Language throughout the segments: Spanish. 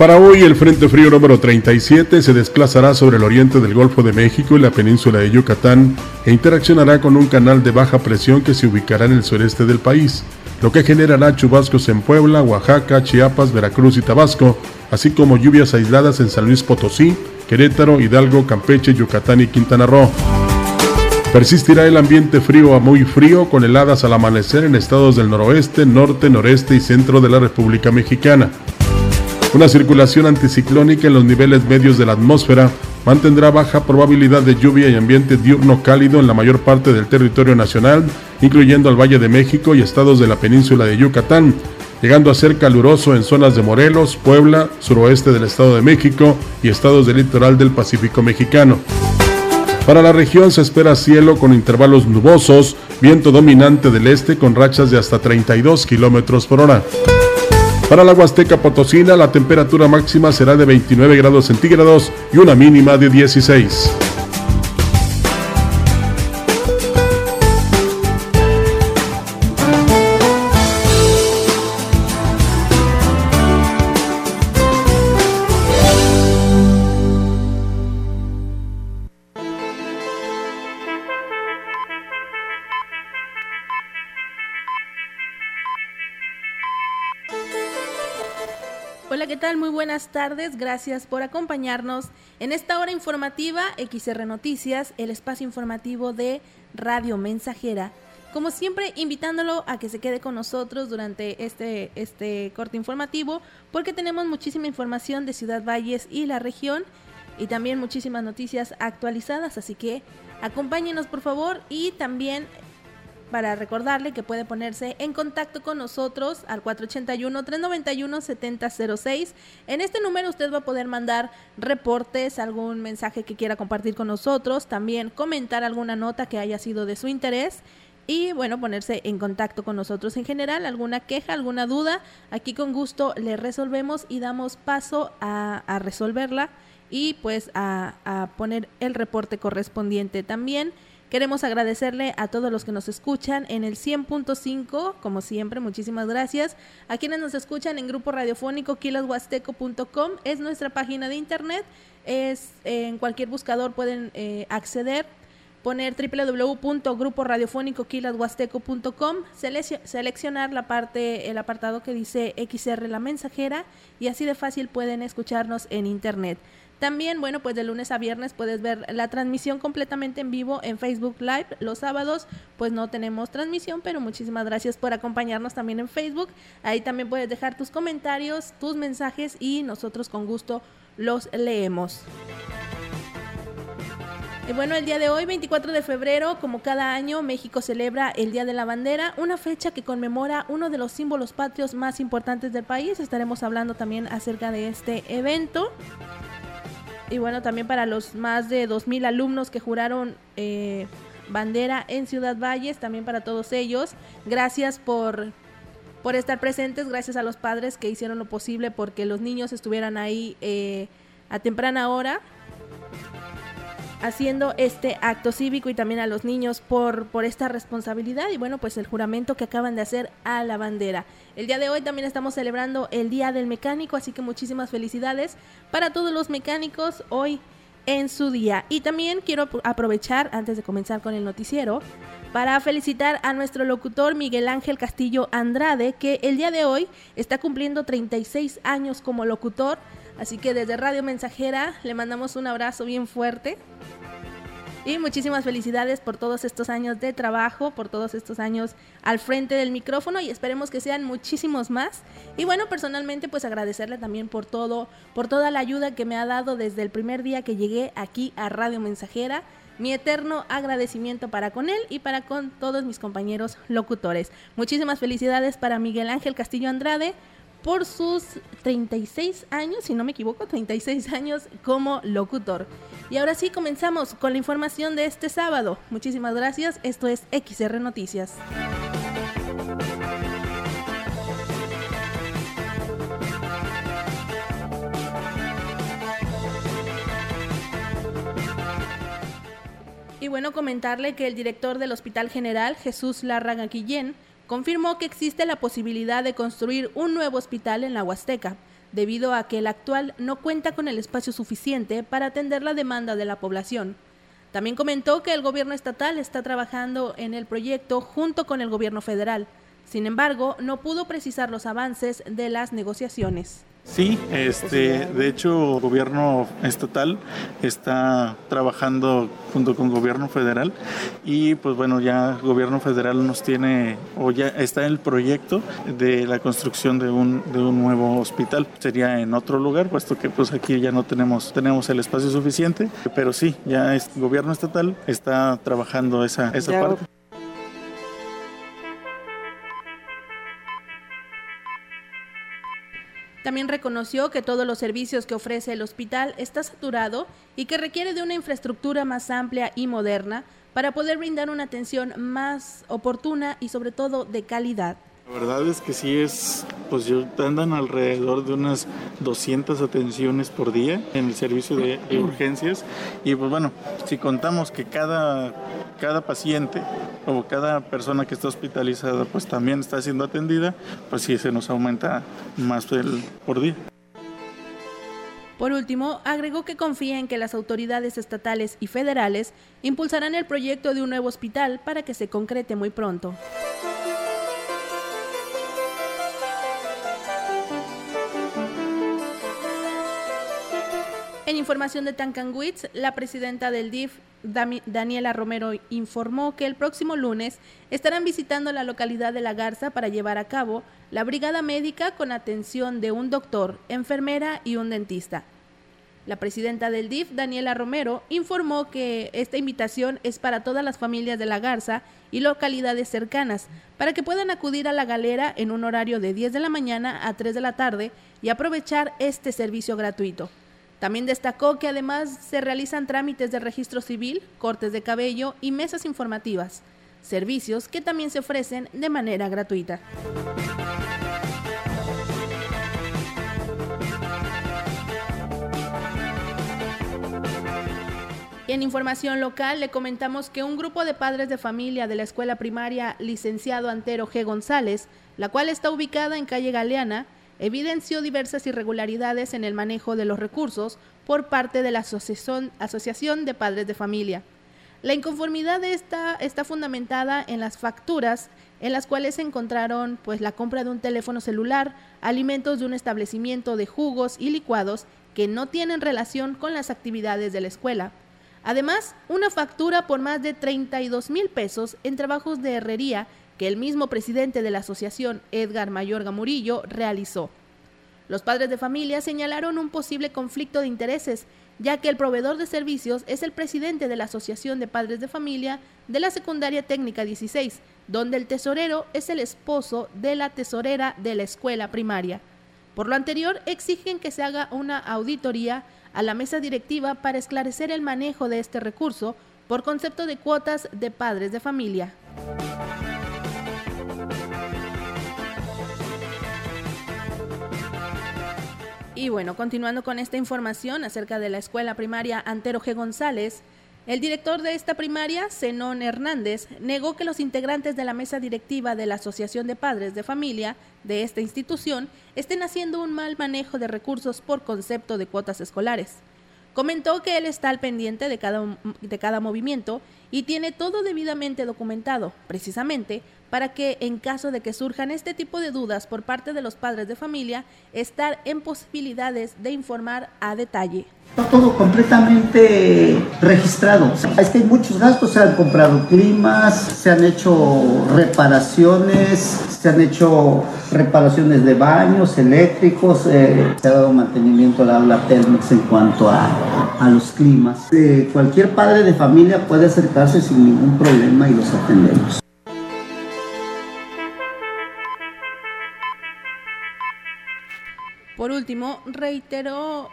Para hoy el Frente Frío número 37 se desplazará sobre el oriente del Golfo de México y la península de Yucatán e interaccionará con un canal de baja presión que se ubicará en el sureste del país, lo que generará chubascos en Puebla, Oaxaca, Chiapas, Veracruz y Tabasco, así como lluvias aisladas en San Luis Potosí, Querétaro, Hidalgo, Campeche, Yucatán y Quintana Roo. Persistirá el ambiente frío a muy frío con heladas al amanecer en estados del noroeste, norte, noreste y centro de la República Mexicana. Una circulación anticiclónica en los niveles medios de la atmósfera mantendrá baja probabilidad de lluvia y ambiente diurno cálido en la mayor parte del territorio nacional, incluyendo al Valle de México y estados de la península de Yucatán, llegando a ser caluroso en zonas de Morelos, Puebla, suroeste del Estado de México y estados del litoral del Pacífico mexicano. Para la región se espera cielo con intervalos nubosos, viento dominante del este con rachas de hasta 32 kilómetros por hora. Para la Huasteca Potosina, la temperatura máxima será de 29 grados centígrados y una mínima de 16. Buenas tardes, gracias por acompañarnos en esta hora informativa XR Noticias, el espacio informativo de Radio Mensajera. Como siempre, invitándolo a que se quede con nosotros durante este, este corte informativo, porque tenemos muchísima información de Ciudad Valles y la región, y también muchísimas noticias actualizadas, así que acompáñenos por favor y también para recordarle que puede ponerse en contacto con nosotros al 481-391-7006. En este número usted va a poder mandar reportes, algún mensaje que quiera compartir con nosotros, también comentar alguna nota que haya sido de su interés y bueno, ponerse en contacto con nosotros en general, alguna queja, alguna duda, aquí con gusto le resolvemos y damos paso a, resolverla y pues a, a poner el reporte correspondiente también. Queremos agradecerle a todos los que nos escuchan en el 100.5, como siempre, muchísimas gracias. A quienes nos escuchan en grupo radiofónico quilashuasteco.com, es nuestra página de internet, es en cualquier buscador pueden eh, acceder poner www.gruporadiofónicoquilashuasteco.com, seleccionar la parte, el apartado que dice XR La Mensajera y así de fácil pueden escucharnos en internet. También, bueno, pues de lunes a viernes puedes ver la transmisión completamente en vivo en Facebook Live. Los sábados, pues no tenemos transmisión, pero muchísimas gracias por acompañarnos también en Facebook. Ahí también puedes dejar tus comentarios, tus mensajes y nosotros con gusto los leemos. Y bueno, el día de hoy, 24 de febrero, como cada año, México celebra el Día de la Bandera, una fecha que conmemora uno de los símbolos patrios más importantes del país. Estaremos hablando también acerca de este evento y bueno, también para los más de 2.000 alumnos que juraron eh, bandera en Ciudad Valles, también para todos ellos. Gracias por, por estar presentes, gracias a los padres que hicieron lo posible porque los niños estuvieran ahí eh, a temprana hora haciendo este acto cívico y también a los niños por, por esta responsabilidad y bueno, pues el juramento que acaban de hacer a la bandera. El día de hoy también estamos celebrando el Día del Mecánico, así que muchísimas felicidades para todos los mecánicos hoy en su día. Y también quiero aprovechar, antes de comenzar con el noticiero, para felicitar a nuestro locutor Miguel Ángel Castillo Andrade, que el día de hoy está cumpliendo 36 años como locutor. Así que desde Radio Mensajera le mandamos un abrazo bien fuerte Y muchísimas felicidades por todos estos años de trabajo, por todos estos años al frente del micrófono y esperemos que sean muchísimos más. Y bueno, personalmente pues agradecerle también por todo, por toda la ayuda que me ha dado desde el primer día que llegué aquí a Radio Mensajera. Mi eterno agradecimiento para con él y para con todos mis compañeros locutores. Muchísimas felicidades para Miguel Ángel Castillo Andrade, por sus 36 años, si no me equivoco, 36 años como locutor. Y ahora sí, comenzamos con la información de este sábado. Muchísimas gracias, esto es XR Noticias. Y bueno, comentarle que el director del Hospital General, Jesús Larraga Guillén, confirmó que existe la posibilidad de construir un nuevo hospital en la Huasteca, debido a que el actual no cuenta con el espacio suficiente para atender la demanda de la población. También comentó que el gobierno estatal está trabajando en el proyecto junto con el gobierno federal. Sin embargo, no pudo precisar los avances de las negociaciones. Sí, este, de hecho, el gobierno estatal está trabajando junto con el gobierno federal y pues bueno, ya el gobierno federal nos tiene o ya está en el proyecto de la construcción de un, de un nuevo hospital. Sería en otro lugar, puesto que pues aquí ya no tenemos, tenemos el espacio suficiente, pero sí, ya el gobierno estatal está trabajando esa, esa parte. También reconoció que todos los servicios que ofrece el hospital está saturado y que requiere de una infraestructura más amplia y moderna para poder brindar una atención más oportuna y sobre todo de calidad. La verdad es que sí es, pues yo andan alrededor de unas 200 atenciones por día en el servicio de, urgencias y pues bueno, si contamos que cada, cada paciente o cada persona que está hospitalizada pues también está siendo atendida, pues sí se nos aumenta más el, por día. Por último, agregó que confía en que las autoridades estatales y federales impulsarán el proyecto de un nuevo hospital para que se concrete muy pronto. En información de Tancanwitz, la presidenta del DIF, Daniela Romero, informó que el próximo lunes estarán visitando la localidad de La Garza para llevar a cabo la brigada médica con atención de un doctor, enfermera y un dentista. La presidenta del DIF, Daniela Romero, informó que esta invitación es para todas las familias de La Garza y localidades cercanas, para que puedan acudir a la galera en un horario de 10 de la mañana a 3 de la tarde y aprovechar este servicio gratuito. También destacó que además se realizan trámites de registro civil, cortes de cabello y mesas informativas, servicios que también se ofrecen de manera gratuita. en información local le comentamos que un grupo de padres de familia de la escuela primaria licenciado Antero G. González, la cual está ubicada en calle Galeana, evidenció diversas irregularidades en el manejo de los recursos por parte de la Asociación, de Padres de Familia. La inconformidad de está fundamentada en las facturas en las cuales se encontraron pues la compra de un teléfono celular, alimentos de un establecimiento de jugos y licuados que no tienen relación con las actividades de la escuela. Además, una factura por más de 32 mil pesos en trabajos de herrería que el mismo presidente de la asociación, Edgar Mayorga Murillo, realizó. Los padres de familia señalaron un posible conflicto de intereses, ya que el proveedor de servicios es el presidente de la Asociación de Padres de Familia de la Secundaria Técnica 16, donde el tesorero es el esposo de la tesorera de la escuela primaria. Por lo anterior, exigen que se haga una auditoría a la mesa directiva para esclarecer el manejo de este recurso por concepto de cuotas de padres de familia. Y bueno, continuando con esta información acerca de la escuela primaria Antero G. González, el director de esta primaria, Zenón Hernández, negó que los integrantes de la mesa directiva de la Asociación de Padres de Familia de esta institución estén haciendo un mal manejo de recursos por concepto de cuotas escolares. Comentó que él está al pendiente de cada, de cada movimiento y tiene todo debidamente documentado, precisamente para que en caso de que surjan este tipo de dudas por parte de los padres de familia, estar en posibilidades de informar a detalle. Todo completamente registrado. Es que hay muchos gastos, se han comprado climas, se han hecho reparaciones, se han hecho reparaciones de baños eléctricos, eh, se ha dado mantenimiento a la aula Telmex en cuanto a, a los climas. Eh, cualquier padre de familia puede sin ningún problema y los atendemos. Por último, reiteró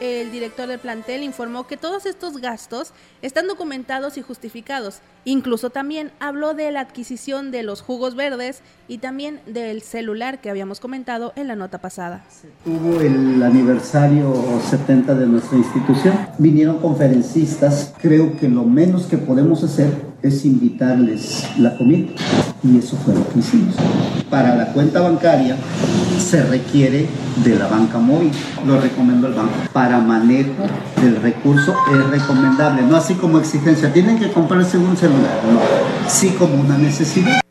el director del plantel informó que todos estos gastos están documentados y justificados. Incluso también habló de la adquisición de los jugos verdes y también del celular que habíamos comentado en la nota pasada. Tuvo el aniversario 70 de nuestra institución. Vinieron conferencistas. Creo que lo menos que podemos hacer es invitarles la comida. Y eso fue lo que hicimos. Para la cuenta bancaria se requiere de la banca móvil. Lo recomiendo el banco. Para manejo del recurso es recomendable, no así como exigencia. Tienen que comprarse un celular, no. Sí como una necesidad.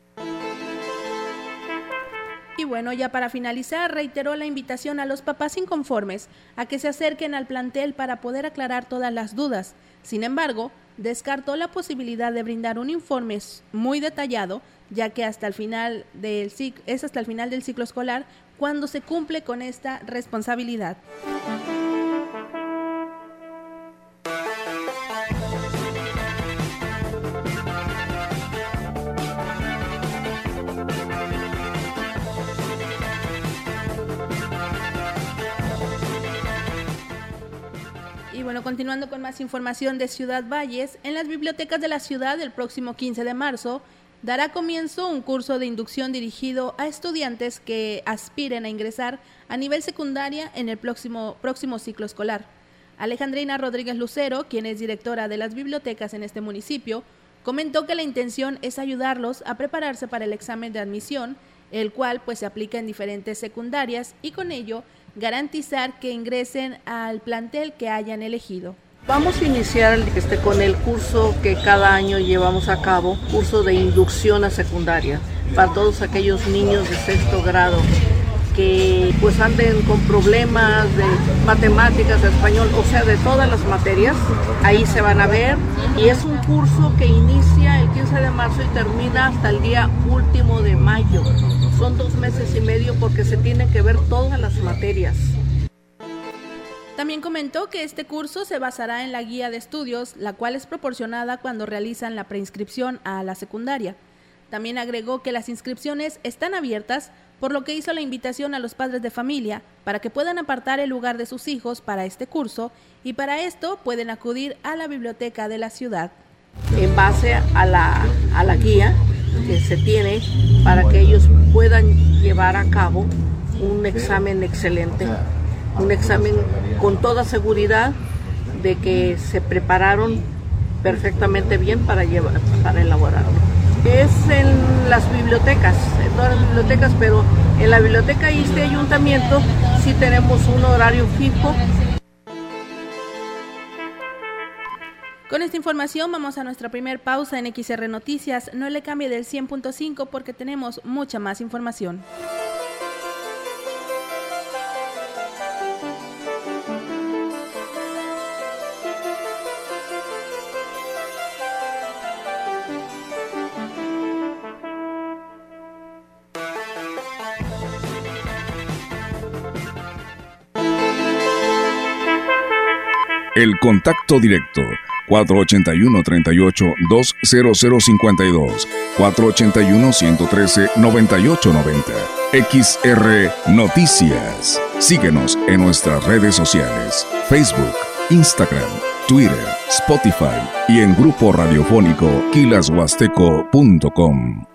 Bueno, ya para finalizar, reiteró la invitación a los papás inconformes a que se acerquen al plantel para poder aclarar todas las dudas. Sin embargo, descartó la posibilidad de brindar un informe muy detallado, ya que hasta el final del es hasta el final del ciclo escolar cuando se cumple con esta responsabilidad. Bueno, continuando con más información de Ciudad Valles, en las bibliotecas de la ciudad el próximo 15 de marzo dará comienzo un curso de inducción dirigido a estudiantes que aspiren a ingresar a nivel secundaria en el próximo, próximo ciclo escolar. Alejandrina Rodríguez Lucero, quien es directora de las bibliotecas en este municipio, comentó que la intención es ayudarlos a prepararse para el examen de admisión, el cual pues se aplica en diferentes secundarias y con ello garantizar que ingresen al plantel que hayan elegido. Vamos a iniciar este, con el curso que cada año llevamos a cabo, curso de inducción a secundaria, para todos aquellos niños de sexto grado que pues anden con problemas de matemáticas, de español, o sea, de todas las materias, ahí se van a ver. Y es un curso que inicia el 15 de marzo y termina hasta el día último de mayo. Son dos meses y medio porque se tienen que ver todas las materias. También comentó que este curso se basará en la guía de estudios, la cual es proporcionada cuando realizan la preinscripción a la secundaria. También agregó que las inscripciones están abiertas, por lo que hizo la invitación a los padres de familia para que puedan apartar el lugar de sus hijos para este curso y para esto pueden acudir a la biblioteca de la ciudad. En base a la, a la guía que se tiene para que ellos puedan llevar a cabo un examen excelente un examen con toda seguridad de que se prepararon perfectamente bien para, llevar, para elaborarlo. Es en las bibliotecas, en todas las bibliotecas, pero en la biblioteca y este ayuntamiento sí tenemos un horario fijo. Con esta información vamos a nuestra primer pausa en XR Noticias. No le cambie del 100.5 porque tenemos mucha más información. El contacto directo 481-38-20052, 481-113-9890. XR Noticias. Síguenos en nuestras redes sociales, Facebook, Instagram, Twitter, Spotify y en grupo radiofónico kilashuasteco.com.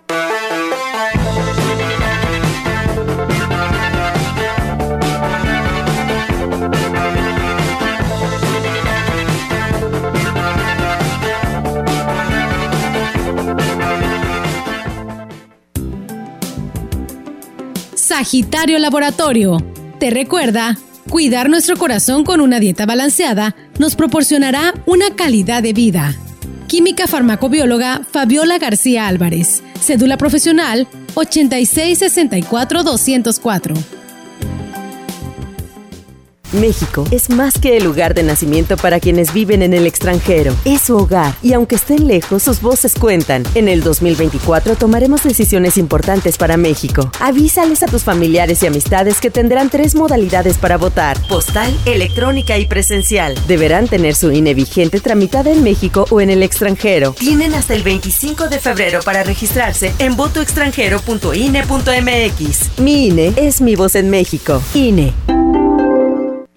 Sagitario Laboratorio. Te recuerda, cuidar nuestro corazón con una dieta balanceada nos proporcionará una calidad de vida. Química farmacobióloga Fabiola García Álvarez. Cédula profesional 8664 204. México es más que el lugar de nacimiento para quienes viven en el extranjero. Es su hogar y aunque estén lejos, sus voces cuentan. En el 2024 tomaremos decisiones importantes para México. Avísales a tus familiares y amistades que tendrán tres modalidades para votar: postal, electrónica y presencial. Deberán tener su INE vigente tramitada en México o en el extranjero. Tienen hasta el 25 de febrero para registrarse en votoextranjero.ine.mx. Mi INE es mi voz en México. INE.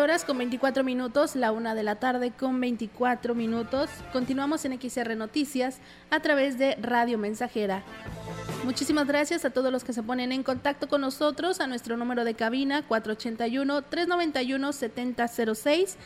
Horas con 24 minutos, la una de la tarde con 24 minutos. Continuamos en XR Noticias a través de Radio Mensajera. Muchísimas gracias a todos los que se ponen en contacto con nosotros a nuestro número de cabina 481-391-7006.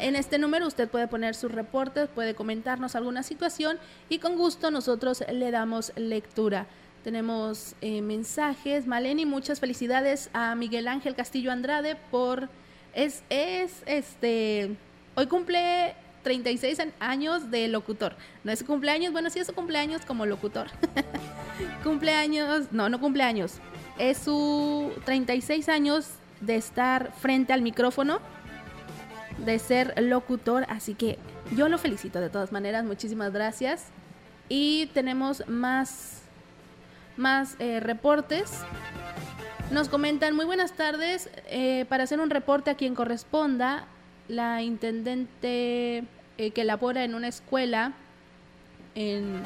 En este número usted puede poner sus reportes, puede comentarnos alguna situación y con gusto nosotros le damos lectura. Tenemos eh, mensajes. Maleni, muchas felicidades a Miguel Ángel Castillo Andrade por es, es, este, hoy cumple 36 años de locutor. No es su cumpleaños, bueno, sí es su cumpleaños como locutor. cumpleaños, no, no cumpleaños. Es su 36 años de estar frente al micrófono, de ser locutor, así que yo lo felicito de todas maneras, muchísimas gracias. Y tenemos más, más eh, reportes. Nos comentan, muy buenas tardes, eh, para hacer un reporte a quien corresponda, la intendente eh, que labora en una escuela, en,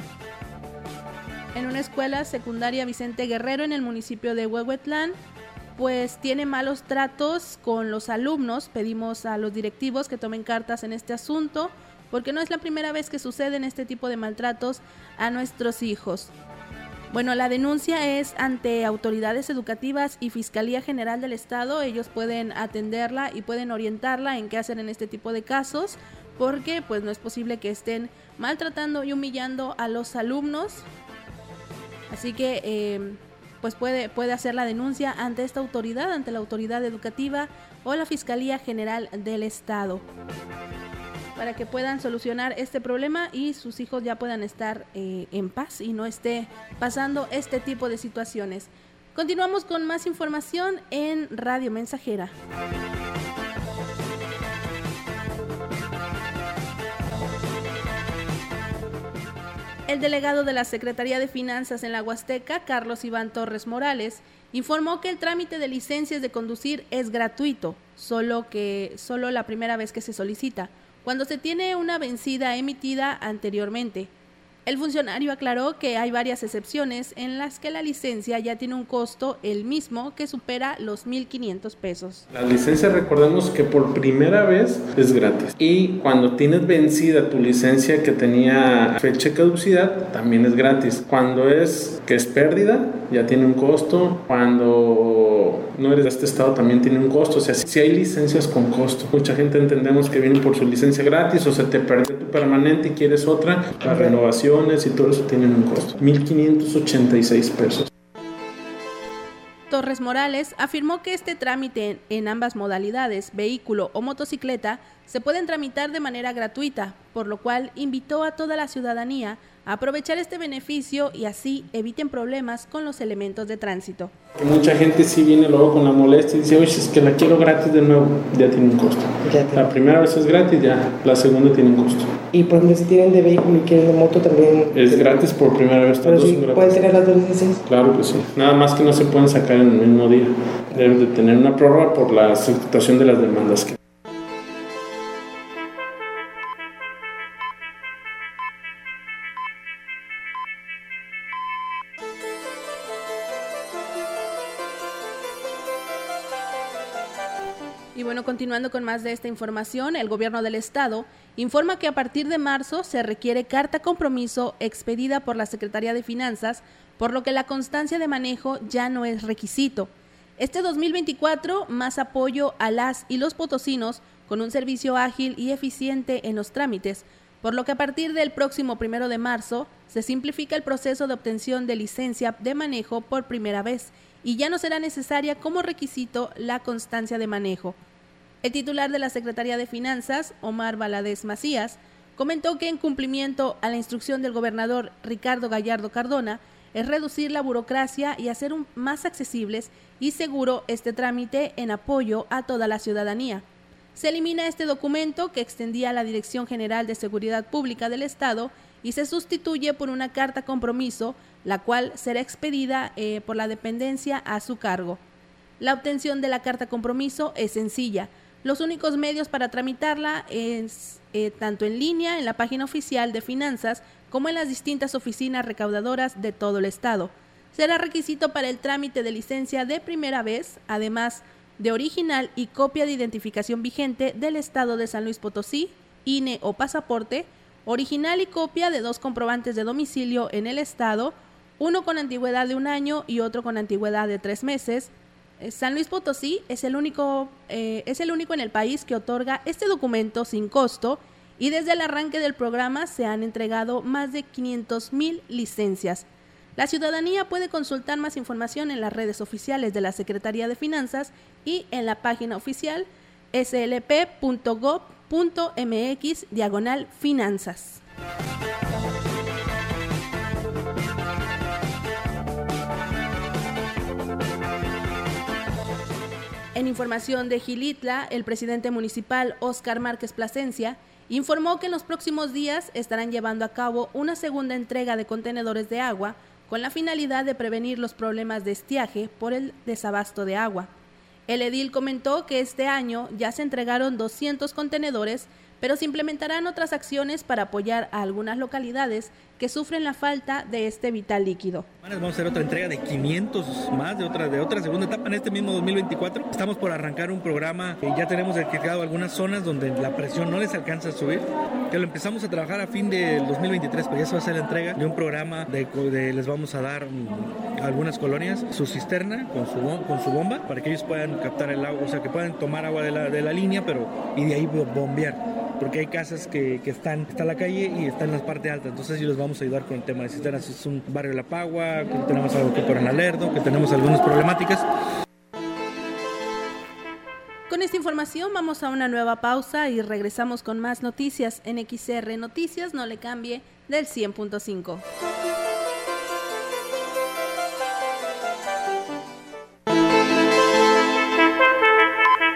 en una escuela secundaria Vicente Guerrero en el municipio de Huehuetlán, pues tiene malos tratos con los alumnos. Pedimos a los directivos que tomen cartas en este asunto, porque no es la primera vez que suceden este tipo de maltratos a nuestros hijos. Bueno, la denuncia es ante autoridades educativas y Fiscalía General del Estado. Ellos pueden atenderla y pueden orientarla en qué hacer en este tipo de casos, porque pues no es posible que estén maltratando y humillando a los alumnos. Así que em, pues puede, puede hacer la denuncia ante esta autoridad, ante la autoridad educativa o la Fiscalía General del Estado para que puedan solucionar este problema y sus hijos ya puedan estar eh, en paz y no esté pasando este tipo de situaciones. Continuamos con más información en Radio Mensajera. El delegado de la Secretaría de Finanzas en la Huasteca, Carlos Iván Torres Morales, informó que el trámite de licencias de conducir es gratuito, solo que solo la primera vez que se solicita cuando se tiene una vencida emitida anteriormente. El funcionario aclaró que hay varias excepciones en las que la licencia ya tiene un costo el mismo que supera los 1.500 pesos. La licencia recordemos que por primera vez es gratis y cuando tienes vencida tu licencia que tenía fecha de caducidad también es gratis. Cuando es que es pérdida ya tiene un costo. Cuando no eres de este estado también tiene un costo. O sea, si hay licencias con costo. Mucha gente entendemos que vienen por su licencia gratis o se te perdió tu permanente y quieres otra. La renovación y todo eso tienen un costo. 1.586 pesos. Torres Morales afirmó que este trámite en ambas modalidades, vehículo o motocicleta, se pueden tramitar de manera gratuita, por lo cual invitó a toda la ciudadanía aprovechar este beneficio y así eviten problemas con los elementos de tránsito. Mucha gente sí viene luego con la molestia y dice, oye, es que la quiero gratis de nuevo, ya tiene un costo. La primera vez es gratis, ya, la segunda tiene un costo. Y por ejemplo, si tienen de vehículo y quieren de moto también... Es gratis por primera vez. Pero sí, ¿Pueden tener las dos licencias? Claro que sí. Nada más que no se pueden sacar en el mismo día. Deben de tener una prórroga por la situación de las demandas que continuando con más de esta información, el gobierno del estado informa que a partir de marzo se requiere carta compromiso expedida por la Secretaría de Finanzas, por lo que la constancia de manejo ya no es requisito. Este 2024, más apoyo a las y los potosinos con un servicio ágil y eficiente en los trámites, por lo que a partir del próximo primero de marzo se simplifica el proceso de obtención de licencia de manejo por primera vez y ya no será necesaria como requisito la constancia de manejo. El titular de la Secretaría de Finanzas, Omar Valadez Macías, comentó que en cumplimiento a la instrucción del gobernador Ricardo Gallardo Cardona, es reducir la burocracia y hacer más accesibles y seguro este trámite en apoyo a toda la ciudadanía. Se elimina este documento que extendía la Dirección General de Seguridad Pública del Estado y se sustituye por una carta compromiso, la cual será expedida eh, por la dependencia a su cargo. La obtención de la carta compromiso es sencilla, los únicos medios para tramitarla es eh, tanto en línea en la página oficial de finanzas como en las distintas oficinas recaudadoras de todo el estado. Será requisito para el trámite de licencia de primera vez, además de original y copia de identificación vigente del estado de San Luis Potosí, INE o pasaporte, original y copia de dos comprobantes de domicilio en el estado, uno con antigüedad de un año y otro con antigüedad de tres meses, San Luis Potosí es el, único, eh, es el único en el país que otorga este documento sin costo y desde el arranque del programa se han entregado más de 500 mil licencias. La ciudadanía puede consultar más información en las redes oficiales de la Secretaría de Finanzas y en la página oficial slp.gov.mx diagonal finanzas. En información de Gilitla, el presidente municipal Óscar Márquez Plasencia informó que en los próximos días estarán llevando a cabo una segunda entrega de contenedores de agua con la finalidad de prevenir los problemas de estiaje por el desabasto de agua. El edil comentó que este año ya se entregaron 200 contenedores pero se implementarán otras acciones para apoyar a algunas localidades que sufren la falta de este vital líquido. Vamos a hacer otra entrega de 500 más de otra, de otra segunda etapa en este mismo 2024. Estamos por arrancar un programa que ya tenemos detectado algunas zonas donde la presión no les alcanza a subir, que lo empezamos a trabajar a fin del 2023, pero ya se va a hacer la entrega de un programa de, les vamos a dar a algunas colonias su cisterna con su, con su bomba para que ellos puedan captar el agua, o sea, que puedan tomar agua de la, de la línea, pero y de ahí bombear porque hay casas que, que están, está la calle y están en las partes altas, entonces ellos les vamos a ayudar con el tema de cisternas. Es un barrio de La Pagua, que tenemos algo que por el Alerdo, que tenemos algunas problemáticas. Con esta información vamos a una nueva pausa y regresamos con más noticias en XR Noticias, no le cambie del 100.5.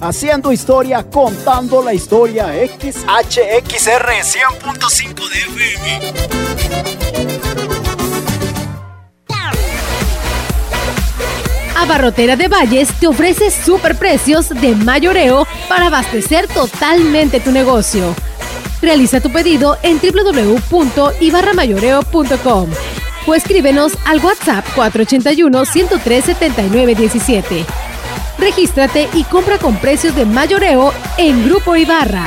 haciendo historia, contando la historia XHXR 100.5 de FM. Abarrotera de Valles te ofrece super precios de mayoreo para abastecer totalmente tu negocio. Realiza tu pedido en www.ibarramayoreo.com o escríbenos al WhatsApp 481 103 7917. Regístrate y compra con precios de mayoreo en Grupo Ibarra.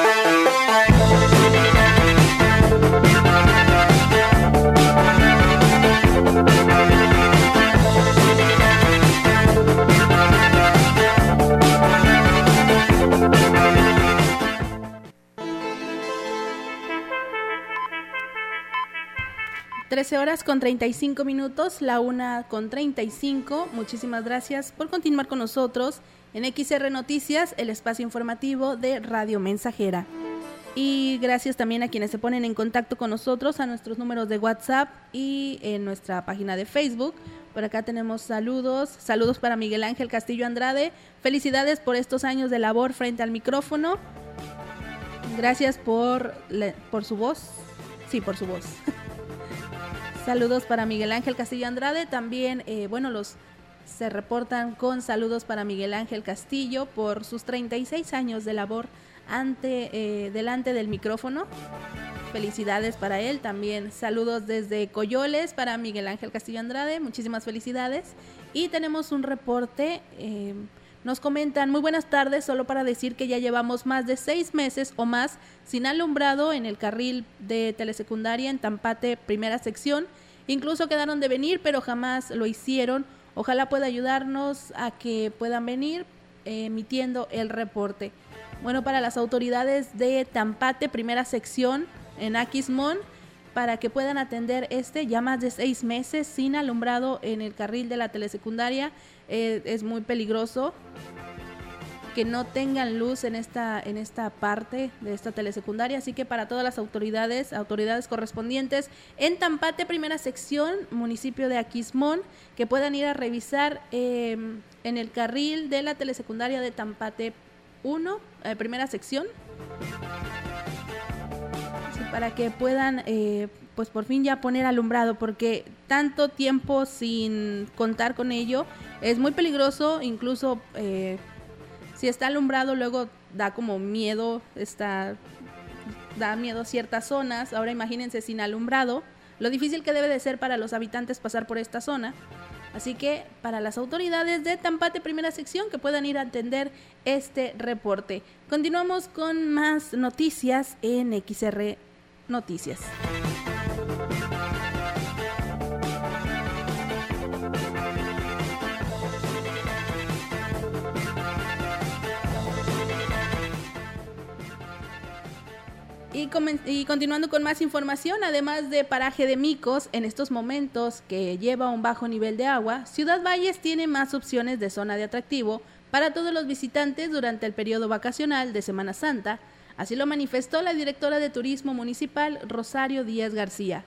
Trece horas con 35 minutos, la una con 35. Muchísimas gracias por continuar con nosotros en XR Noticias, el espacio informativo de Radio Mensajera. Y gracias también a quienes se ponen en contacto con nosotros, a nuestros números de WhatsApp y en nuestra página de Facebook. Por acá tenemos saludos. Saludos para Miguel Ángel Castillo Andrade. Felicidades por estos años de labor frente al micrófono. Gracias por, por su voz. Sí, por su voz. saludos para Miguel Ángel Castillo Andrade. También, eh, bueno, los se reportan con saludos para Miguel Ángel Castillo por sus 36 años de labor ante, eh, delante del micrófono. Felicidades para él. También saludos desde Coyoles para Miguel Ángel Castillo Andrade. Muchísimas felicidades. Y tenemos un reporte. Eh, nos comentan, muy buenas tardes, solo para decir que ya llevamos más de seis meses o más sin alumbrado en el carril de telesecundaria en Tampate, primera sección. Incluso quedaron de venir, pero jamás lo hicieron. Ojalá pueda ayudarnos a que puedan venir emitiendo el reporte. Bueno, para las autoridades de Tampate, primera sección en Aquismón, para que puedan atender este ya más de seis meses sin alumbrado en el carril de la telesecundaria. Eh, es muy peligroso que no tengan luz en esta, en esta parte de esta telesecundaria. Así que para todas las autoridades, autoridades correspondientes en Tampate, primera sección, municipio de Aquismón, que puedan ir a revisar eh, en el carril de la telesecundaria de Tampate 1, eh, primera sección. Para que puedan, eh, pues por fin ya poner alumbrado, porque tanto tiempo sin contar con ello es muy peligroso, incluso eh, si está alumbrado luego da como miedo, está, da miedo ciertas zonas. Ahora imagínense sin alumbrado, lo difícil que debe de ser para los habitantes pasar por esta zona. Así que para las autoridades de Tampate Primera Sección que puedan ir a atender este reporte. Continuamos con más noticias en XR Noticias. Y, continuando con más información, además de paraje de micos, en estos momentos que lleva un bajo nivel de agua, Ciudad Valles tiene más opciones de zona de atractivo para todos los visitantes durante el periodo vacacional de Semana Santa. Así lo manifestó la directora de Turismo Municipal, Rosario Díaz García.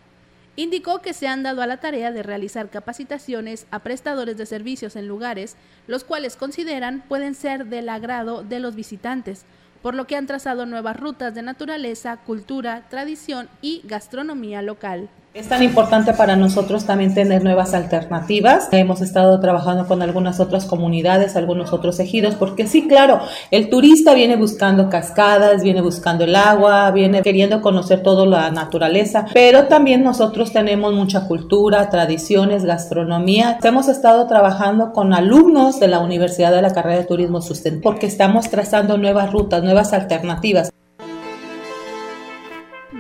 Indicó que se han dado a la tarea de realizar capacitaciones a prestadores de servicios en lugares los cuales consideran pueden ser del agrado de los visitantes, por lo que han trazado nuevas rutas de naturaleza, cultura, tradición y gastronomía local. Es tan importante para nosotros también tener nuevas alternativas. Hemos estado trabajando con algunas otras comunidades, algunos otros ejidos, porque sí, claro, el turista viene buscando cascadas, viene buscando el agua, viene queriendo conocer toda la naturaleza, pero también nosotros tenemos mucha cultura, tradiciones, gastronomía. Hemos estado trabajando con alumnos de la Universidad de la Carrera de Turismo Sustentable, porque estamos trazando nuevas rutas, nuevas alternativas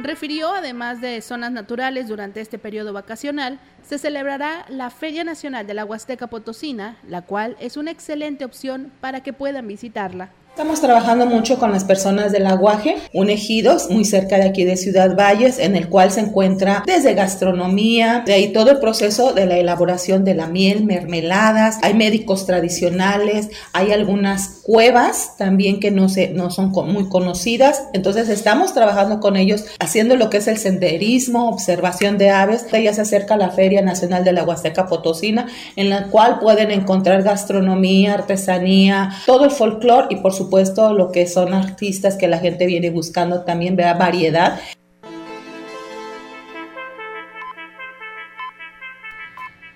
refirió, además de zonas naturales durante este periodo vacacional, se celebrará la Feria Nacional de la Huasteca Potosina, la cual es una excelente opción para que puedan visitarla. Estamos trabajando mucho con las personas del Aguaje, un ejido muy cerca de aquí de Ciudad Valles, en el cual se encuentra desde gastronomía, de ahí todo el proceso de la elaboración de la miel, mermeladas, hay médicos tradicionales, hay algunas cuevas también que no, se, no son muy conocidas, entonces estamos trabajando con ellos haciendo lo que es el senderismo, observación de aves, ya se acerca la Feria Nacional de la Huasteca Potosina, en la cual pueden encontrar gastronomía, artesanía, todo el folclore y por supuesto supuesto lo que son artistas que la gente viene buscando también, vea variedad.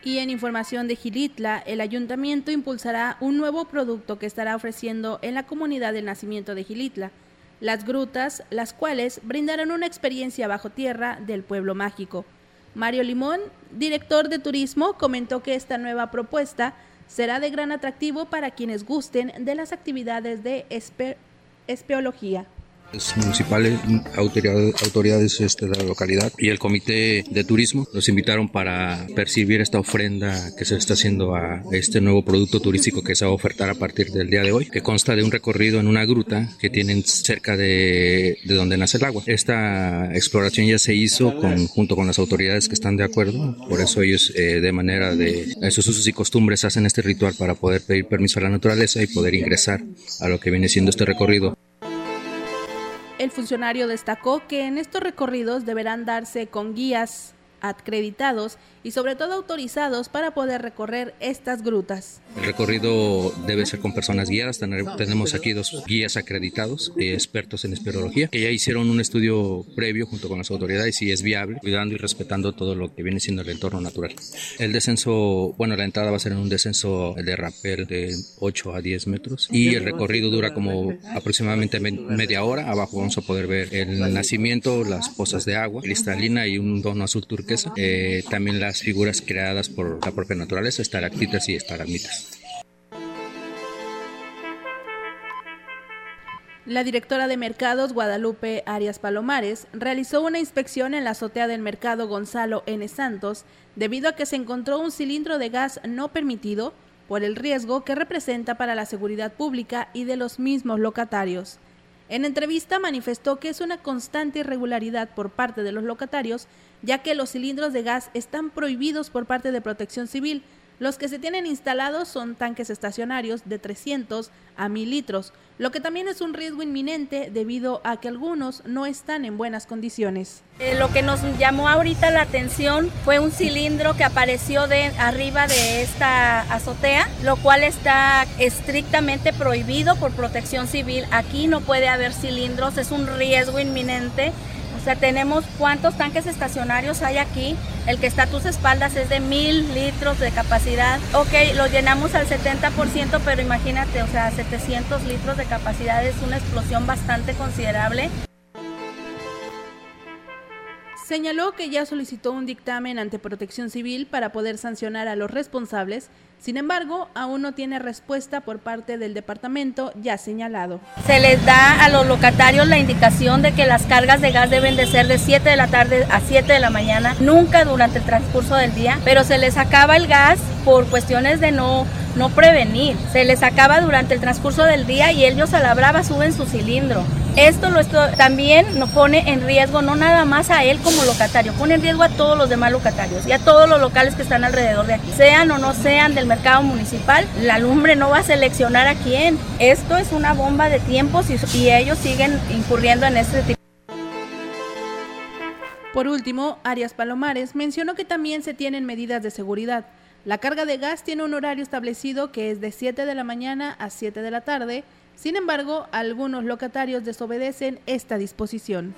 Y en información de Gilitla, el ayuntamiento impulsará un nuevo producto que estará ofreciendo en la comunidad del nacimiento de Gilitla, las grutas, las cuales brindarán una experiencia bajo tierra del pueblo mágico. Mario Limón, director de turismo, comentó que esta nueva propuesta será de gran atractivo para quienes gusten de las actividades de espeología municipales, autoridades, este, de la localidad y el comité de turismo nos invitaron para percibir esta ofrenda que se está haciendo a este nuevo producto turístico que se va a ofertar a partir del día de hoy, que consta de un recorrido en una gruta que tienen cerca de, de donde nace el agua. Esta exploración ya se hizo con, junto con las autoridades que están de acuerdo, por eso ellos eh, de manera de esos usos y costumbres hacen este ritual para poder pedir permiso a la naturaleza y poder ingresar a lo que viene siendo este recorrido. El funcionario destacó que en estos recorridos deberán darse con guías acreditados y sobre todo autorizados para poder recorrer estas grutas. El recorrido debe ser con personas guiadas. Tenemos aquí dos guías acreditados, expertos en espeleología, que ya hicieron un estudio previo junto con las autoridades si es viable, cuidando y respetando todo lo que viene siendo el entorno natural. El descenso, bueno, la entrada va a ser en un descenso de rapel de 8 a 10 metros y el recorrido dura como aproximadamente media hora. Abajo vamos a poder ver el nacimiento, las pozas de agua cristalina y un dono azul turquesa. Eh, también las figuras creadas por la propia naturaleza, estalactitas y estalagmitas. La directora de mercados Guadalupe Arias Palomares realizó una inspección en la azotea del mercado Gonzalo N. Santos debido a que se encontró un cilindro de gas no permitido por el riesgo que representa para la seguridad pública y de los mismos locatarios. En entrevista manifestó que es una constante irregularidad por parte de los locatarios, ya que los cilindros de gas están prohibidos por parte de Protección Civil. Los que se tienen instalados son tanques estacionarios de 300 a 1000 litros, lo que también es un riesgo inminente debido a que algunos no están en buenas condiciones. Eh, lo que nos llamó ahorita la atención fue un cilindro que apareció de arriba de esta azotea, lo cual está estrictamente prohibido por protección civil. Aquí no puede haber cilindros, es un riesgo inminente sea, tenemos cuántos tanques estacionarios hay aquí. El que está a tus espaldas es de mil litros de capacidad. Ok, lo llenamos al 70%, pero imagínate, o sea, 700 litros de capacidad es una explosión bastante considerable. Señaló que ya solicitó un dictamen ante Protección Civil para poder sancionar a los responsables sin embargo, aún no tiene respuesta por parte del departamento ya señalado. Se les da a los locatarios la indicación de que las cargas de gas deben de ser de 7 de la tarde a 7 de la mañana, nunca durante el transcurso del día, pero se les acaba el gas por cuestiones de no no prevenir. Se les acaba durante el transcurso del día y ellos a la brava suben su cilindro. Esto también nos pone en riesgo no nada más a él como locatario, pone en riesgo a todos los demás locatarios y a todos los locales que están alrededor de aquí. Sean o no sean del mercado municipal, la lumbre no va a seleccionar a quién. Esto es una bomba de tiempos y, ellos siguen incurriendo en este tipo. Por último, Arias Palomares mencionó que también se tienen medidas de seguridad. La carga de gas tiene un horario establecido que es de 7 de la mañana a 7 de la tarde sin embargo, algunos locatarios desobedecen esta disposición.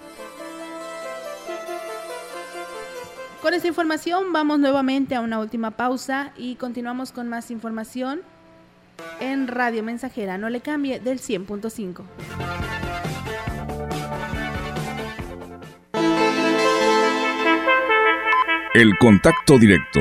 Con esta información vamos nuevamente a una última pausa y continuamos con más información en Radio Mensajera. No le cambie del 100.5. El contacto directo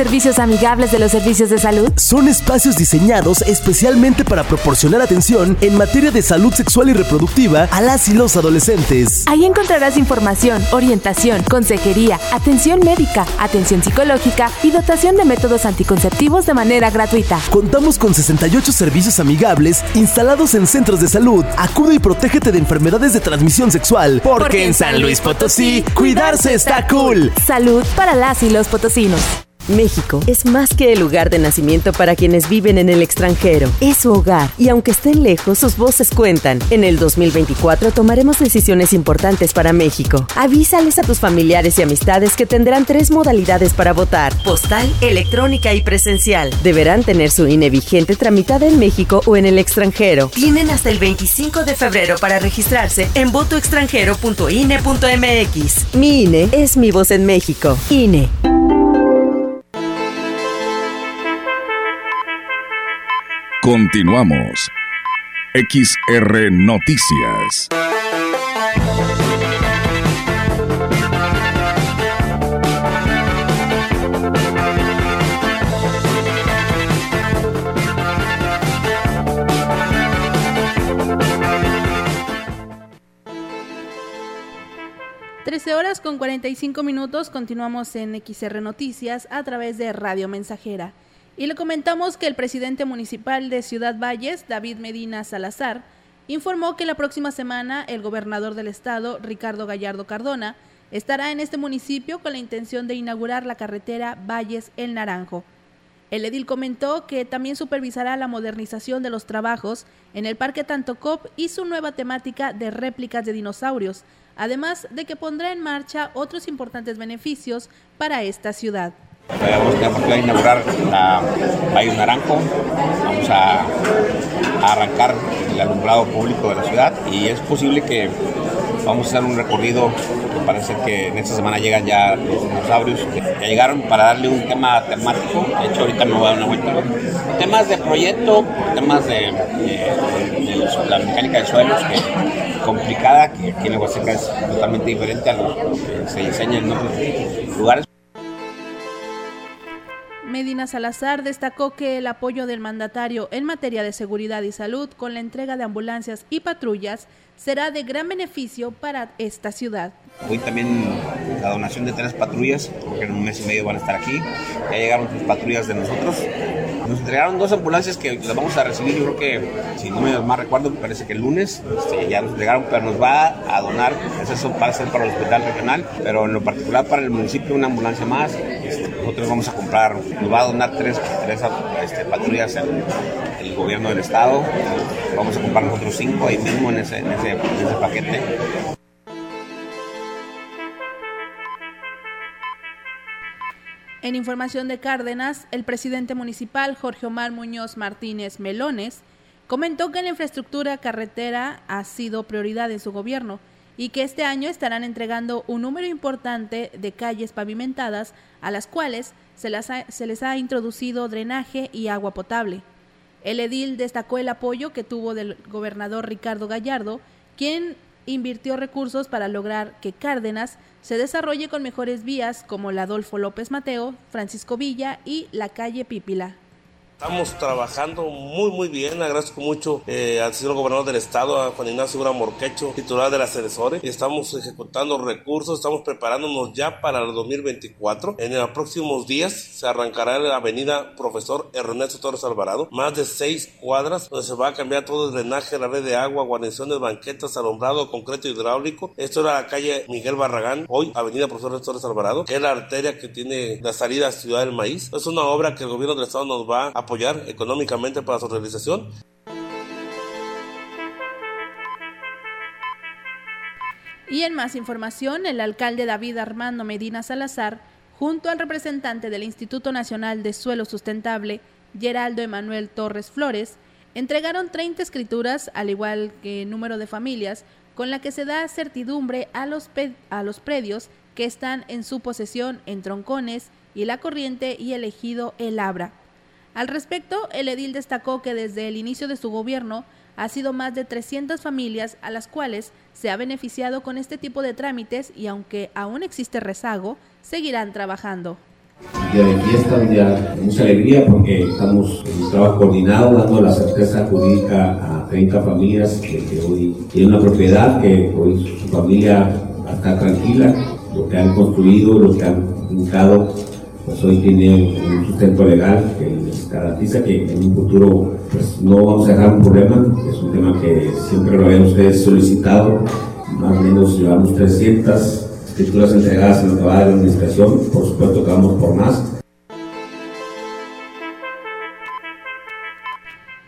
servicios amigables de los servicios de salud? Son espacios diseñados especialmente para proporcionar atención en materia de salud sexual y reproductiva a las y los adolescentes. Ahí encontrarás información, orientación, consejería, atención médica, atención psicológica y dotación de métodos anticonceptivos de manera gratuita. Contamos con 68 servicios amigables instalados en centros de salud. Acude y protégete de enfermedades de transmisión sexual. Porque, en San Luis Potosí, cuidarse está cool. Salud para las y los potosinos. México es más que el lugar de nacimiento para quienes viven en el extranjero. Es su hogar y aunque estén lejos, sus voces cuentan. En el 2024 tomaremos decisiones importantes para México. Avísales a tus familiares y amistades que tendrán tres modalidades para votar: postal, electrónica y presencial. Deberán tener su INE vigente tramitada en México o en el extranjero. Tienen hasta el 25 de febrero para registrarse en votoextranjero.ine.mx. Mi INE es mi voz en México. INE. Continuamos. XR Noticias. Trece horas con 45 minutos continuamos en XR Noticias a través de Radio Mensajera. Y le comentamos que el presidente municipal de Ciudad Valles, David Medina Salazar, informó que la próxima semana el gobernador del estado, Ricardo Gallardo Cardona, estará en este municipio con la intención de inaugurar la carretera Valles El Naranjo. El edil comentó que también supervisará la modernización de los trabajos en el Parque Tantocop y su nueva temática de réplicas de dinosaurios, además de que pondrá en marcha otros importantes beneficios para esta ciudad. Vamos a inaugurar la Valle Naranjo, vamos a, arrancar el alumbrado público de la ciudad y es posible que vamos a hacer un recorrido que parece que en esta semana llegan ya los dinosaurios ya llegaron para darle un tema temático. De hecho, ahorita me voy a dar una vuelta. Temas de proyecto, temas de, la mecánica de suelos, que complicada, que aquí en Huasteca es totalmente diferente a lo que se diseña en otros lugares. Medina Salazar destacó que el apoyo del mandatario en materia de seguridad y salud con la entrega de ambulancias y patrullas será de gran beneficio para esta ciudad. Hoy también la donación de tres patrullas, porque en un mes y medio van a estar aquí. Ya llegaron tres patrullas de nosotros. Nos entregaron dos ambulancias que las vamos a recibir, yo creo que, si no me más recuerdo, parece que el lunes este, ya nos entregaron, pero nos va a donar, eso va a ser para el hospital regional, pero en lo particular para el municipio una ambulancia más. Este, nosotros vamos a comprar, nos va a donar tres, tres este, patrullas el, gobierno del estado, vamos a comprar nosotros cinco ahí mismo en ese paquete. En información de Cárdenas, el presidente municipal Jorge Omar Muñoz Martínez Melones comentó que la infraestructura carretera ha sido prioridad en su gobierno y que este año estarán entregando un número importante de calles pavimentadas a las cuales se, les ha introducido drenaje y agua potable. El edil destacó el apoyo que tuvo del gobernador Ricardo Gallardo, quien invirtió recursos para lograr que Cárdenas se desarrolle con mejores vías como la Adolfo López Mateo, Francisco Villa y la calle Pípila. Estamos trabajando muy muy bien, agradezco mucho eh, al señor gobernador del estado, a Juan Ignacio Gura Morquecho, titular de las asesores, y estamos ejecutando recursos, estamos preparándonos ya para el 2024. En los próximos días se arrancará la avenida Profesor Ernesto Torres Alvarado, más de seis cuadras, donde se va a cambiar todo el drenaje, la red de agua, guarniciones, banquetas, alumbrado, concreto hidráulico. Esto era la calle Miguel Barragán, hoy avenida Profesor Ernesto Torres Alvarado, que es la arteria que tiene la salida a Ciudad del Maíz. Es una obra que el gobierno del estado nos va a apoyar económicamente para su realización. Y en más información, el alcalde David Armando Medina Salazar, junto al representante del Instituto Nacional de Suelo Sustentable, Geraldo Emanuel Torres Flores, entregaron 30 escrituras, al igual que número de familias, con la que se da certidumbre a los, a los predios que están en su posesión en Troncones y La Corriente y elegido El Abra. Al respecto, el edil destacó que desde el inicio de su gobierno ha sido más de 300 familias a las cuales se ha beneficiado con este tipo de trámites y aunque aún existe rezago, seguirán trabajando. Un día de fiesta, un día de mucha alegría porque estamos en un trabajo coordinado dando la certeza jurídica a 30 familias que, hoy tienen una propiedad, que hoy su familia está tranquila, lo que han construido, lo que han indicado pues hoy tiene un sustento legal que garantiza que en un futuro pues no vamos a dejar un problema, es un tema que siempre lo habían ustedes solicitado, más o menos llevamos 300 escrituras entregadas en lo que de la administración, por supuesto que vamos por más.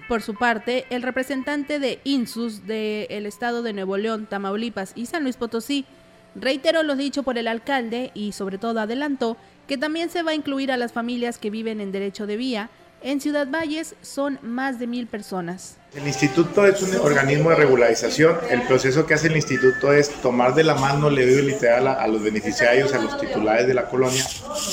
Por su parte, el representante de INSUS del estado de Nuevo León, Tamaulipas y San Luis Potosí reiteró lo dicho por el alcalde y sobre todo adelantó que también se va a incluir a las familias que viven en derecho de vía. En Ciudad Valles son más de mil personas. El instituto es un organismo de regularización. El proceso que hace el instituto es tomar de la mano, le doy literal a, los beneficiarios, a los titulares de la colonia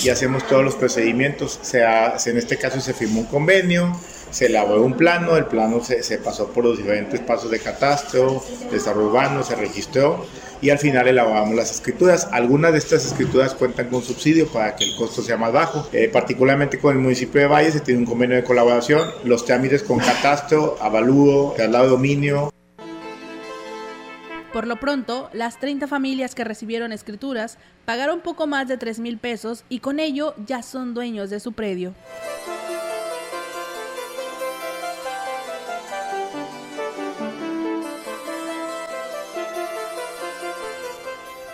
y hacemos todos los procedimientos. Se en este caso se firmó un convenio, se elaboró un plano, el plano se, se pasó por los diferentes pasos de catastro, desarrollo urbano, se registró y al final elaboramos las escrituras. Algunas de estas escrituras cuentan con subsidio para que el costo sea más bajo. Eh, particularmente con el municipio de Valle se tiene un convenio de colaboración. Los trámites con catastro, avalúo, traslado de dominio. Por lo pronto, las 30 familias que recibieron escrituras pagaron poco más de 3 mil pesos y con ello ya son dueños de su predio.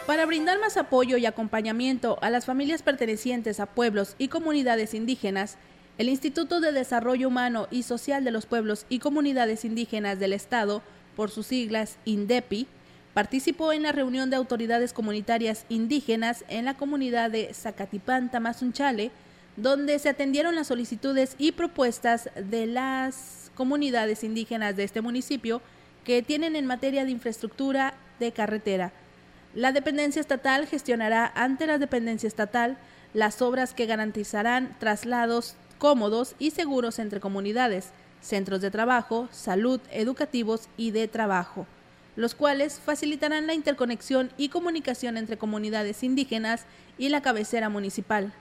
Para brindar más apoyo y acompañamiento a las familias pertenecientes a pueblos y comunidades indígenas, el Instituto de Desarrollo Humano y Social de los Pueblos y Comunidades Indígenas del Estado, por sus siglas INDEPI, participó en la reunión de autoridades comunitarias indígenas en la comunidad de Zacatipán, Tamazunchale, donde se atendieron las solicitudes y propuestas de las comunidades indígenas de este municipio que tienen en materia de infraestructura de carretera, la dependencia estatal gestionará ante la dependencia estatal las obras que garantizarán traslados cómodos y seguros entre comunidades, centros de trabajo, salud, educativos y de trabajo, los cuales facilitarán la interconexión y comunicación entre comunidades indígenas y la cabecera municipal.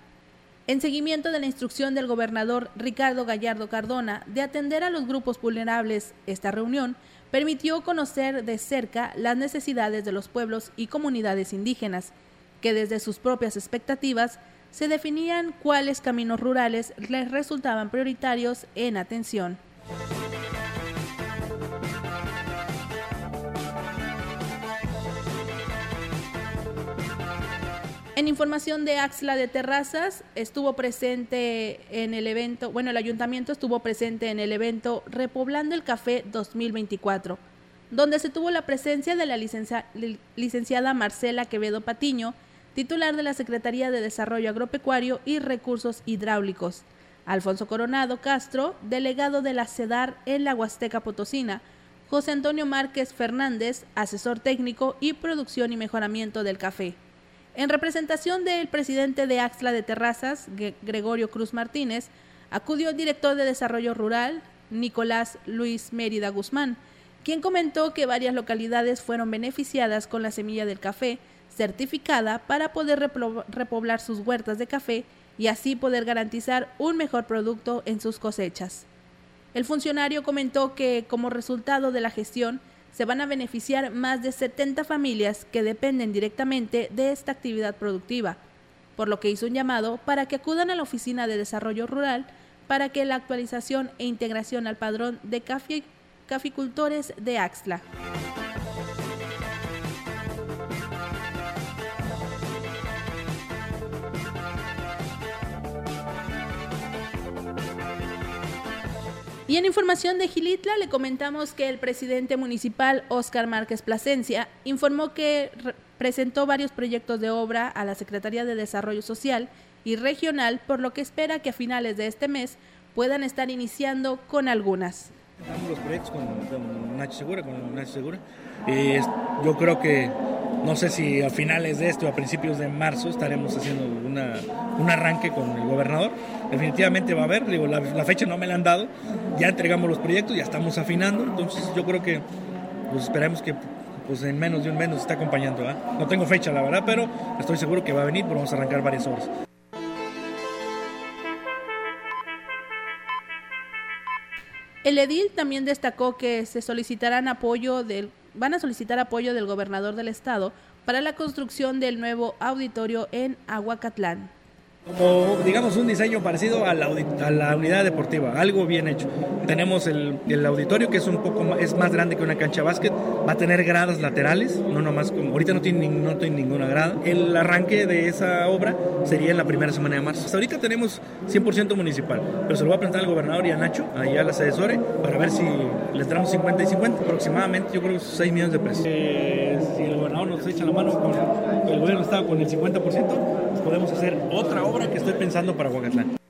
En seguimiento de la instrucción del gobernador Ricardo Gallardo Cardona de atender a los grupos vulnerables, esta reunión permitió conocer de cerca las necesidades de los pueblos y comunidades indígenas, que desde sus propias expectativas se definían cuáles caminos rurales les resultaban prioritarios en atención. En información de Axla de Terrazas, estuvo presente en el evento, bueno, el ayuntamiento estuvo presente en el evento Repoblando el Café 2024, donde se tuvo la presencia de la licenciada Marcela Quevedo Patiño, titular de la Secretaría de Desarrollo Agropecuario y Recursos Hidráulicos, Alfonso Coronado Castro, delegado de la CEDAR en la Huasteca Potosina, José Antonio Márquez Fernández, asesor técnico y producción y mejoramiento del café. En representación del presidente de Axla de Terrazas, Gregorio Cruz Martínez, acudió el director de Desarrollo Rural, Nicolás Luis Mérida Guzmán, quien comentó que varias localidades fueron beneficiadas con la semilla del café certificada para poder repoblar sus huertas de café y así poder garantizar un mejor producto en sus cosechas. El funcionario comentó que como resultado de la gestión se van a beneficiar más de 70 familias que dependen directamente de esta actividad productiva, por lo que hizo un llamado para que acudan a la Oficina de Desarrollo Rural para que la actualización e integración al padrón de caficultores de Axla. Y en información de Gilitla le comentamos que el presidente municipal Óscar Márquez Plasencia informó que presentó varios proyectos de obra a la Secretaría de Desarrollo Social y Regional, por lo que espera que a finales de este mes puedan estar iniciando con algunas. Los proyectos con, con Nacho Segura, con Nacho Segura. Y yo creo que no sé si a finales de esto o a principios de marzo estaremos haciendo un arranque con el gobernador. Definitivamente va a haber, digo, la, fecha no me la han dado, ya entregamos los proyectos, ya estamos afinando, entonces yo creo que pues esperemos que pues en menos de un mes nos esté acompañando. No tengo fecha, la verdad, pero estoy seguro que va a venir, pero vamos a arrancar varias horas. El edil también destacó que se solicitarán apoyo del van a solicitar apoyo del gobernador del estado para la construcción del nuevo auditorio en Aguacatlán como digamos un diseño parecido a la, unidad deportiva, algo bien hecho. Tenemos el, el, auditorio que es un poco es más grande que una cancha de básquet, va a tener gradas laterales, no nomás como ahorita no tiene, no tiene ninguna grada. El arranque de esa obra sería en la primera semana de marzo. Hasta ahorita tenemos 100% municipal, pero se lo voy a presentar al gobernador y a Nacho, allá a las asesores, para ver si les damos 50 y 50, aproximadamente yo creo 6 millones de pesos. Eh, si el gobernador nos echa la mano el gobierno estado con el 50%, pues podemos hacer otra obra que estoy pensando para Huacatlán.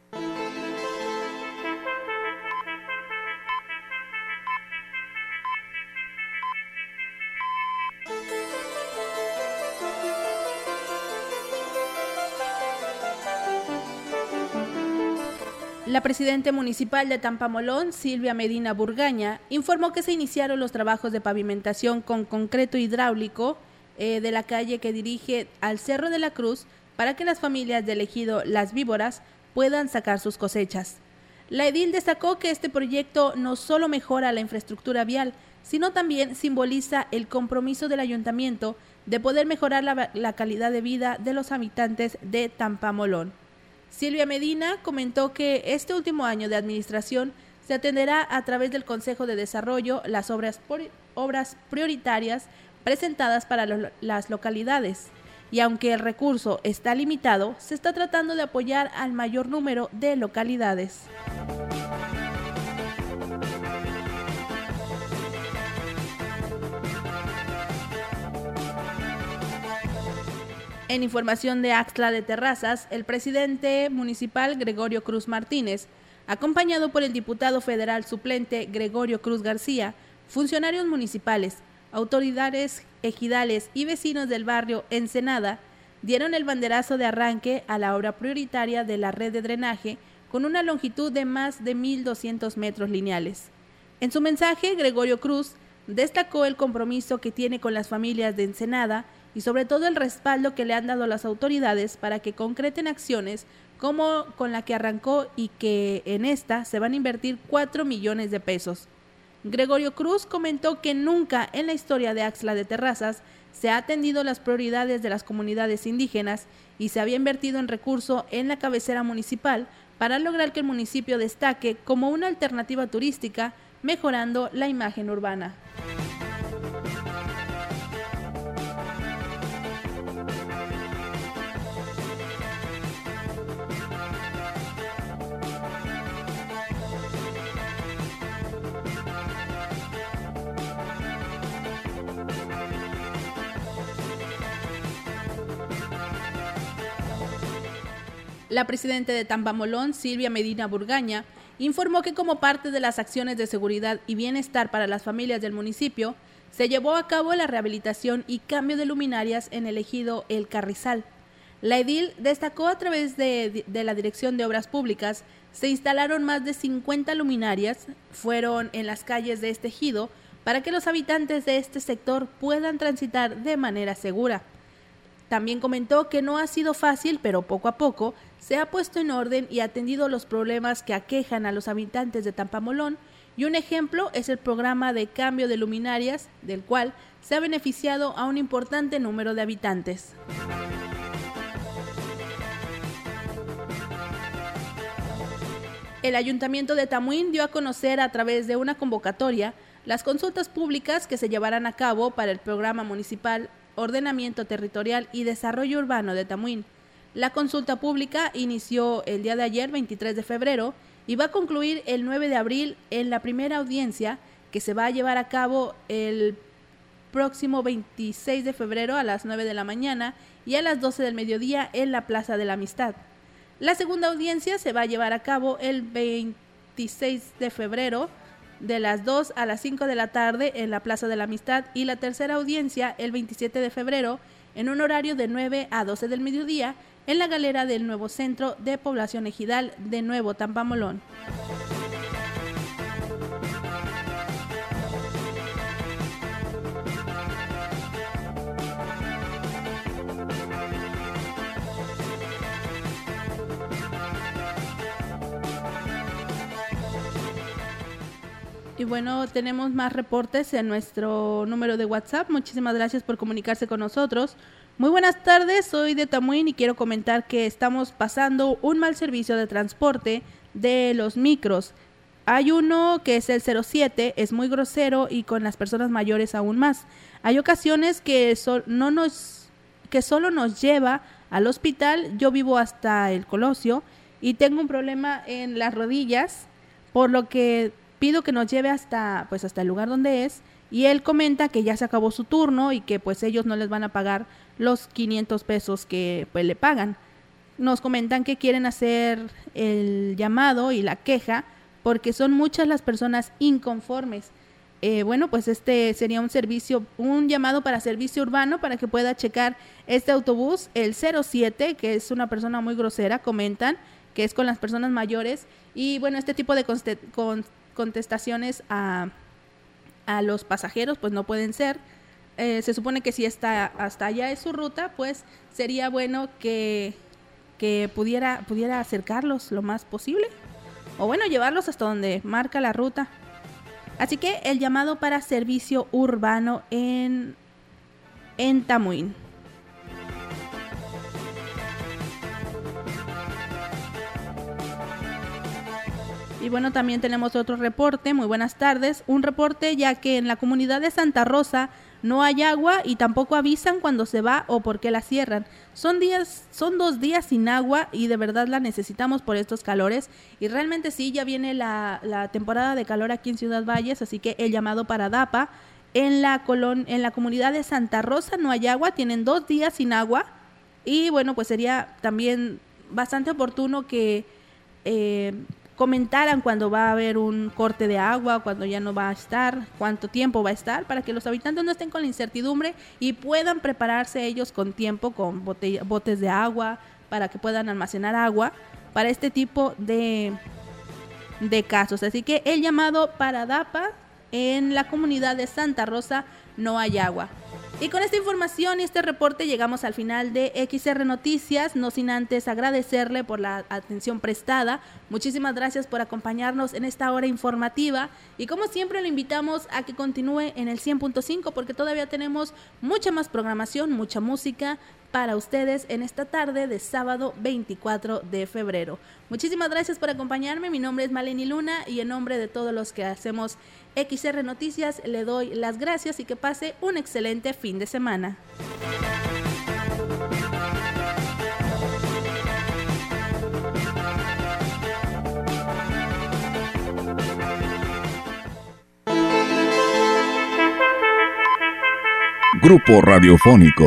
La presidenta municipal de Tampamolón, Silvia Medina Burgaña, informó que se iniciaron los trabajos de pavimentación con concreto hidráulico eh, de la calle que dirige al Cerro de la Cruz para que las familias del ejido Las Víboras puedan sacar sus cosechas. La edil destacó que este proyecto no solo mejora la infraestructura vial, sino también simboliza el compromiso del ayuntamiento de poder mejorar la, la, calidad de vida de los habitantes de Tampamolón. Silvia Medina comentó que este último año de administración se atenderá a través del Consejo de Desarrollo las obras, obras prioritarias presentadas para las localidades y aunque el recurso está limitado, se está tratando de apoyar al mayor número de localidades. En información de Axtla de Terrazas, el presidente municipal Gregorio Cruz Martínez, acompañado por el diputado federal suplente Gregorio Cruz García, funcionarios municipales, autoridades ejidales y vecinos del barrio Ensenada dieron el banderazo de arranque a la obra prioritaria de la red de drenaje con una longitud de más de 1.200 metros lineales. En su mensaje, Gregorio Cruz destacó el compromiso que tiene con las familias de Ensenada y sobre todo el respaldo que le han dado las autoridades para que concreten acciones como con la que arrancó y que en esta se van a invertir 4 millones de pesos. Gregorio Cruz comentó que nunca en la historia de Axla de Terrazas se ha atendido las prioridades de las comunidades indígenas y se había invertido en recurso en la cabecera municipal para lograr que el municipio destaque como una alternativa turística, mejorando la imagen urbana. La presidenta de Tambamolón, Silvia Medina Burgaña, informó que como parte de las acciones de seguridad y bienestar para las familias del municipio, se llevó a cabo la rehabilitación y cambio de luminarias en el ejido El Carrizal, La edil destacó a través de, de, la Dirección de Obras Públicas, se instalaron más de 50 luminarias, fueron en las calles de este ejido, para que los habitantes de este sector puedan transitar de manera segura. También comentó que no ha sido fácil, pero poco a poco se ha puesto en orden y atendido los problemas que aquejan a los habitantes de Tampamolón, y un ejemplo es el programa de cambio de luminarias, del cual se ha beneficiado a un importante número de habitantes. El ayuntamiento de Tamuín dio a conocer a través de una convocatoria las consultas públicas que se llevarán a cabo para el programa municipal Ordenamiento Territorial y Desarrollo Urbano de Tamuín. La consulta pública inició el día de ayer, 23 de febrero, y va a concluir el 9 de abril en la primera audiencia que se va a llevar a cabo el próximo 26 de febrero a las 9 de la mañana y a las 12 del mediodía en la Plaza de la Amistad. La segunda audiencia se va a llevar a cabo el 26 de febrero de las 2 a las 5 de la tarde en la Plaza de la Amistad y la tercera audiencia el 27 de febrero en un horario de 9 a 12 del mediodía en la galera del nuevo Centro de Población Ejidal de Nuevo Tampamolón. Bueno, tenemos más reportes en nuestro número de WhatsApp. Muchísimas gracias por comunicarse con nosotros. Muy buenas tardes, soy de Tamuín y quiero comentar que estamos pasando un mal servicio de transporte de los micros. Hay uno que es el 07, es muy grosero y con las personas mayores aún más. Hay ocasiones que, no nos, que solo nos lleva al hospital. Yo vivo hasta el Colosio y tengo un problema en las rodillas, por lo que pido que nos lleve hasta, pues, hasta el lugar donde es. Y él comenta que ya se acabó su turno y que pues ellos no les van a pagar los 500 pesos que pues, le pagan. Nos comentan que quieren hacer el llamado y la queja porque son muchas las personas inconformes. Eh, bueno, pues este sería un servicio, un llamado para servicio urbano para que pueda checar este autobús, el 07, que es una persona muy grosera, comentan, que es con las personas mayores. Y bueno, este tipo de contestaciones a, a los pasajeros pues no pueden ser. Eh, se supone que si está hasta allá es su ruta, pues sería bueno que, que pudiera, pudiera acercarlos lo más posible. O bueno, llevarlos hasta donde marca la ruta. Así que el llamado para servicio urbano en, en Tamuín. Y bueno, también tenemos otro reporte, muy buenas tardes, un reporte ya que en la comunidad de Santa Rosa no hay agua y tampoco avisan cuando se va o por qué la cierran. Son días, son dos días sin agua y de verdad la necesitamos por estos calores. Y realmente sí, ya viene la, la temporada de calor aquí en Ciudad Valles, así que el llamado para DAPA. En la, colon, en la comunidad de Santa Rosa no hay agua, tienen dos días sin agua. Y bueno, pues sería también bastante oportuno que eh, comentaran cuando va a haber un corte de agua, cuando ya no va a estar, cuánto tiempo va a estar, para que los habitantes no estén con la incertidumbre y puedan prepararse ellos con tiempo, con botes de agua, para que puedan almacenar agua para este tipo de, de casos. Así que el llamado para DAPA en la comunidad de Santa Rosa no hay agua. Y con esta información y este reporte llegamos al final de XR Noticias, no sin antes agradecerle por la atención prestada. Muchísimas gracias por acompañarnos en esta hora informativa y como siempre lo invitamos a que continúe en el 100.5 porque todavía tenemos mucha más programación, mucha música, para ustedes en esta tarde de sábado 24 de febrero. Muchísimas gracias por acompañarme. Mi nombre es Maleni Luna y en nombre de todos los que hacemos XR Noticias le doy las gracias y que pase un excelente fin de semana. Grupo Radiofónico